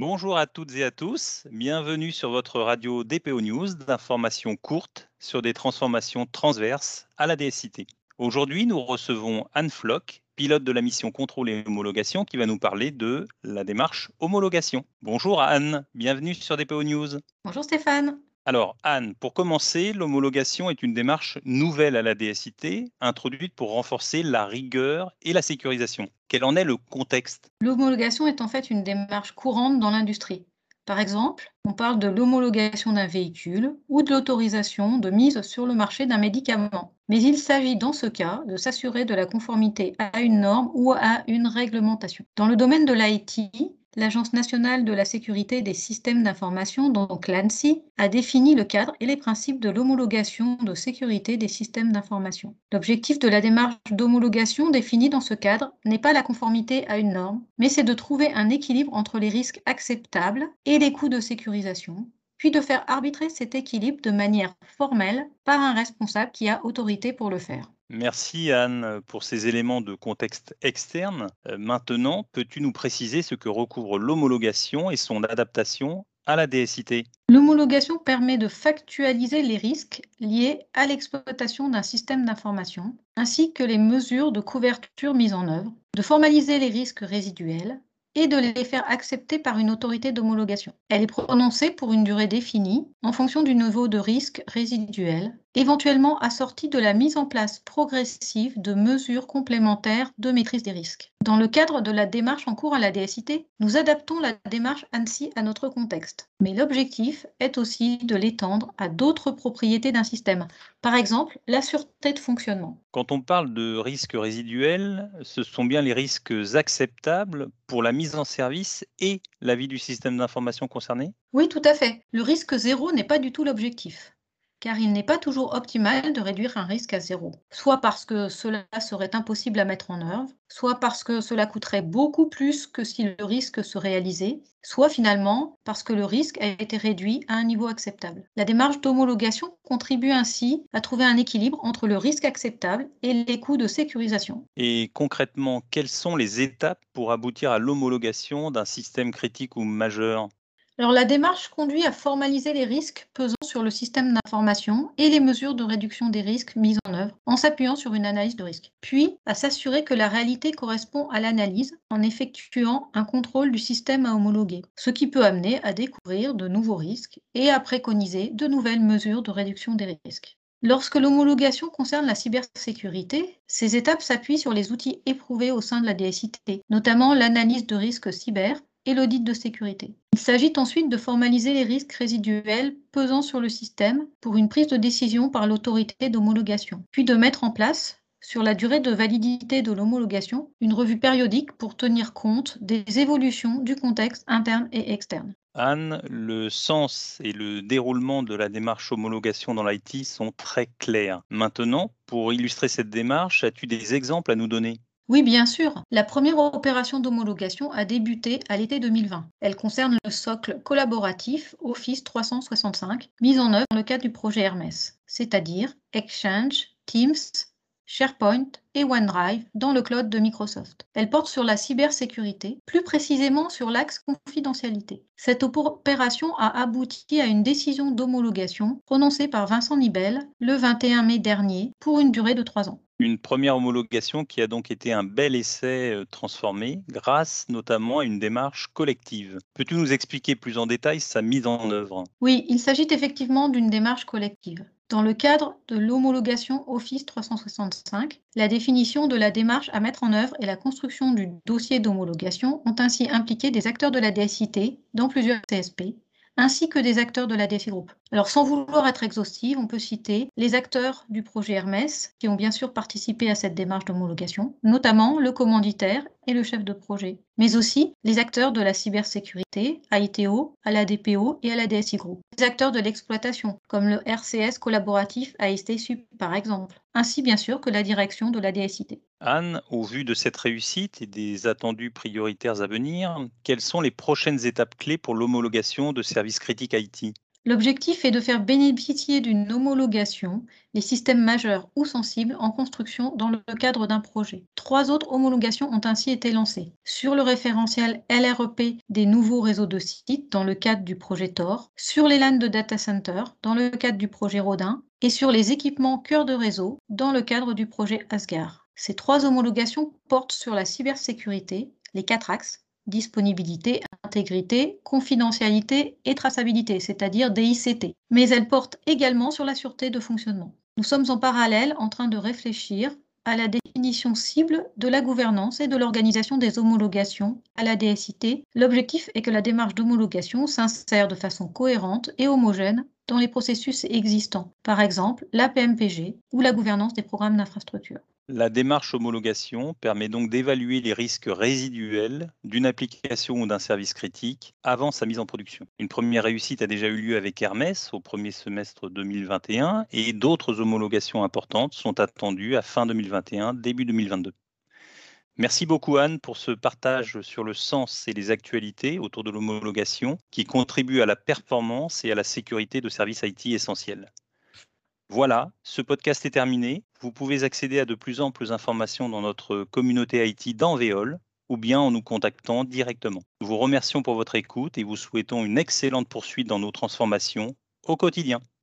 Bonjour à toutes et à tous, bienvenue sur votre radio DPO News d'informations courtes sur des transformations transverses à la DSIT. Aujourd'hui, nous recevons Anne Floch, pilote de la mission contrôle et homologation, qui va nous parler de la démarche homologation. Bonjour Anne, bienvenue sur DPO News. Bonjour Stéphane. Alors Anne, pour commencer, l'homologation est une démarche nouvelle à la DSIT, introduite pour renforcer la rigueur et la sécurisation. Quel en est le contexte? L'homologation est en fait une démarche courante dans l'industrie. Par exemple, on parle de l'homologation d'un véhicule ou de l'autorisation de mise sur le marché d'un médicament. Mais il s'agit dans ce cas de s'assurer de la conformité à une norme ou à une réglementation. Dans le domaine de l'IT, l'Agence nationale de la sécurité des systèmes d'information, donc l'ANSI, a défini le cadre et les principes de l'homologation de sécurité des systèmes d'information. L'objectif de la démarche d'homologation définie dans ce cadre n'est pas la conformité à une norme, mais c'est de trouver un équilibre entre les risques acceptables et les coûts de sécurisation, puis de faire arbitrer cet équilibre de manière formelle par un responsable qui a autorité pour le faire. Merci Anne pour ces éléments de contexte externe. Euh, maintenant, peux-tu nous préciser ce que recouvre l'homologation et son adaptation à la DSIT L'homologation permet de factualiser les risques liés à l'exploitation d'un système d'information, ainsi que les mesures de couverture mises en œuvre, de formaliser les risques résiduels, et de les faire accepter par une autorité d'homologation. Elle est prononcée pour une durée définie en fonction du niveau de risque résiduel, éventuellement assortie de la mise en place progressive de mesures complémentaires de maîtrise des risques. Dans le cadre de la démarche en cours à la DSIT, nous adaptons la démarche ANSI à notre contexte. Mais l'objectif est aussi de l'étendre à d'autres propriétés d'un système, par exemple la sûreté de fonctionnement. Quand on parle de risques résiduels, ce sont bien les risques acceptables pour la mise en service et la vie du système d'information concerné? Oui, tout à fait. Le risque zéro n'est pas du tout l'objectif car il n'est pas toujours optimal de réduire un risque à zéro, soit parce que cela serait impossible à mettre en œuvre, soit parce que cela coûterait beaucoup plus que si le risque se réalisait, soit finalement parce que le risque a été réduit à un niveau acceptable. La démarche d'homologation contribue ainsi à trouver un équilibre entre le risque acceptable et les coûts de sécurisation. Et concrètement, quelles sont les étapes pour aboutir à l'homologation d'un système critique ou majeur? La démarche conduit à formaliser les risques pesant sur le système d'information et les mesures de réduction des risques mises en œuvre en s'appuyant sur une analyse de risque. Puis, à s'assurer que la réalité correspond à l'analyse en effectuant un contrôle du système à homologuer, ce qui peut amener à découvrir de nouveaux risques et à préconiser de nouvelles mesures de réduction des risques. Lorsque l'homologation concerne la cybersécurité, ces étapes s'appuient sur les outils éprouvés au sein de la DSIT, notamment l'analyse de risques cyber et l'audit de sécurité. Il s'agit ensuite de formaliser les risques résiduels pesant sur le système pour une prise de décision par l'autorité d'homologation, puis de mettre en place, sur la durée de validité de l'homologation, une revue périodique pour tenir compte des évolutions du contexte interne et externe. Anne, le sens et le déroulement de la démarche homologation dans l'IT sont très clairs. Maintenant, pour illustrer cette démarche, as-tu des exemples à nous donner? Oui, bien sûr. La première opération d'homologation a débuté à l'été 2020. Elle concerne le socle collaboratif Office 365 mis en œuvre dans le cadre du projet Hermès, c'est-à-dire Exchange, Teams, SharePoint et OneDrive dans le cloud de Microsoft. Elle porte sur la cybersécurité, plus précisément sur l'axe confidentialité. Cette opération a abouti à une décision d'homologation prononcée par Vincent Nibel le 21 mai dernier pour une durée de trois ans. Une première homologation qui a donc été un bel essai euh, transformé grâce notamment à une démarche collective. Peux-tu nous expliquer plus en détail sa mise en œuvre? Oui, il s'agit effectivement d'une démarche collective. Dans le cadre de l'homologation Office 365, la définition de la démarche à mettre en œuvre et la construction du dossier d'homologation ont ainsi impliqué des acteurs de la DSIT dans plusieurs CSP, ainsi que des acteurs de la DSI Group. Alors sans vouloir être exhaustive, on peut citer les acteurs du projet Hermès qui ont bien sûr participé à cette démarche d'homologation, notamment le commanditaire et le chef de projet, mais aussi les acteurs de la cybersécurité, à ITO, à la DPO et à la DSI Group. Les acteurs de l'exploitation, comme le RCS collaboratif AST par exemple, ainsi bien sûr que la direction de la DSIT. Anne, au vu de cette réussite et des attendus prioritaires à venir, quelles sont les prochaines étapes clés pour l'homologation de services critiques IT L'objectif est de faire bénéficier d'une homologation les systèmes majeurs ou sensibles en construction dans le cadre d'un projet. Trois autres homologations ont ainsi été lancées. Sur le référentiel LREP des nouveaux réseaux de sites dans le cadre du projet TOR, sur les LAN de data center dans le cadre du projet Rodin et sur les équipements cœur de réseau dans le cadre du projet Asgard. Ces trois homologations portent sur la cybersécurité, les quatre axes disponibilité, intégrité, confidentialité et traçabilité, c'est-à-dire DICT. Mais elles portent également sur la sûreté de fonctionnement. Nous sommes en parallèle en train de réfléchir à la définition cible de la gouvernance et de l'organisation des homologations à la DSIT. L'objectif est que la démarche d'homologation s'insère de façon cohérente et homogène dans les processus existants, par exemple la PMPG ou la gouvernance des programmes d'infrastructure. La démarche homologation permet donc d'évaluer les risques résiduels d'une application ou d'un service critique avant sa mise en production. Une première réussite a déjà eu lieu avec Hermès au premier semestre 2021 et d'autres homologations importantes sont attendues à fin 2021, début 2022. Merci beaucoup Anne pour ce partage sur le sens et les actualités autour de l'homologation qui contribue à la performance et à la sécurité de services IT essentiels. Voilà, ce podcast est terminé. Vous pouvez accéder à de plus amples informations dans notre communauté IT d'Envéol ou bien en nous contactant directement. Nous vous remercions pour votre écoute et vous souhaitons une excellente poursuite dans nos transformations au quotidien.